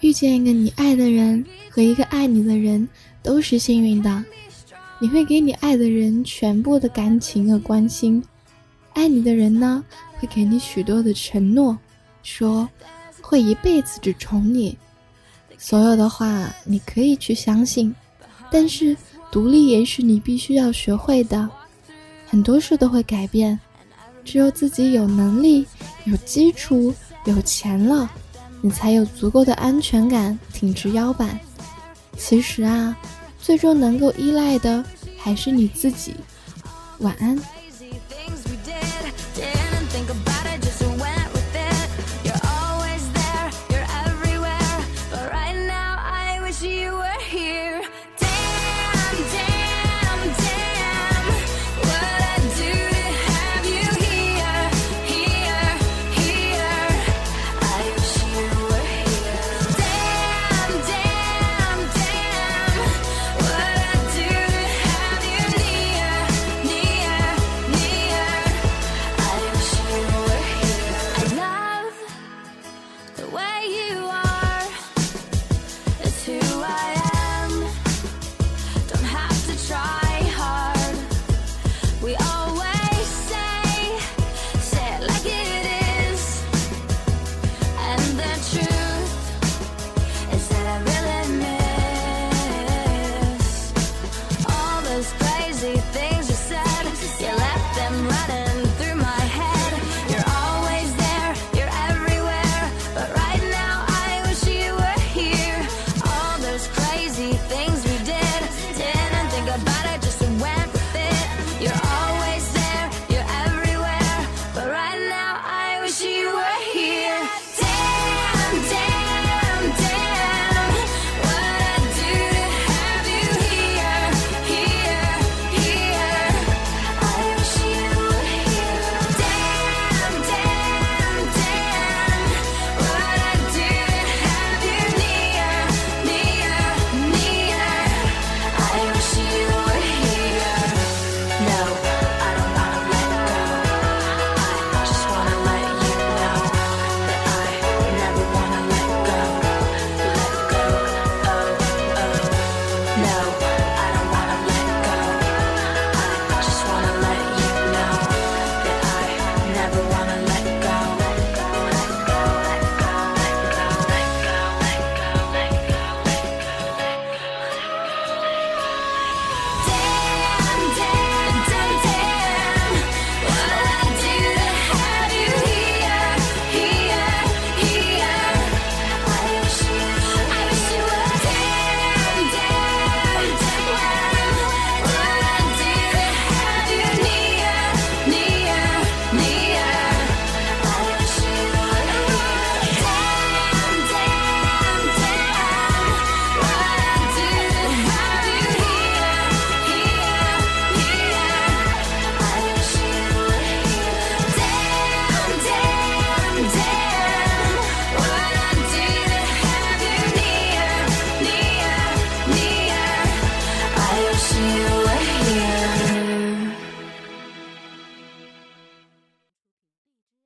遇见一个你爱的人和一个爱你的人都是幸运的，你会给你爱的人全部的感情和关心，爱你的人呢会给你许多的承诺，说会一辈子只宠你。所有的话你可以去相信，但是独立也是你必须要学会的。很多事都会改变，只有自己有能力、有基础、有钱了。你才有足够的安全感，挺直腰板。其实啊，最终能够依赖的还是你自己。晚安。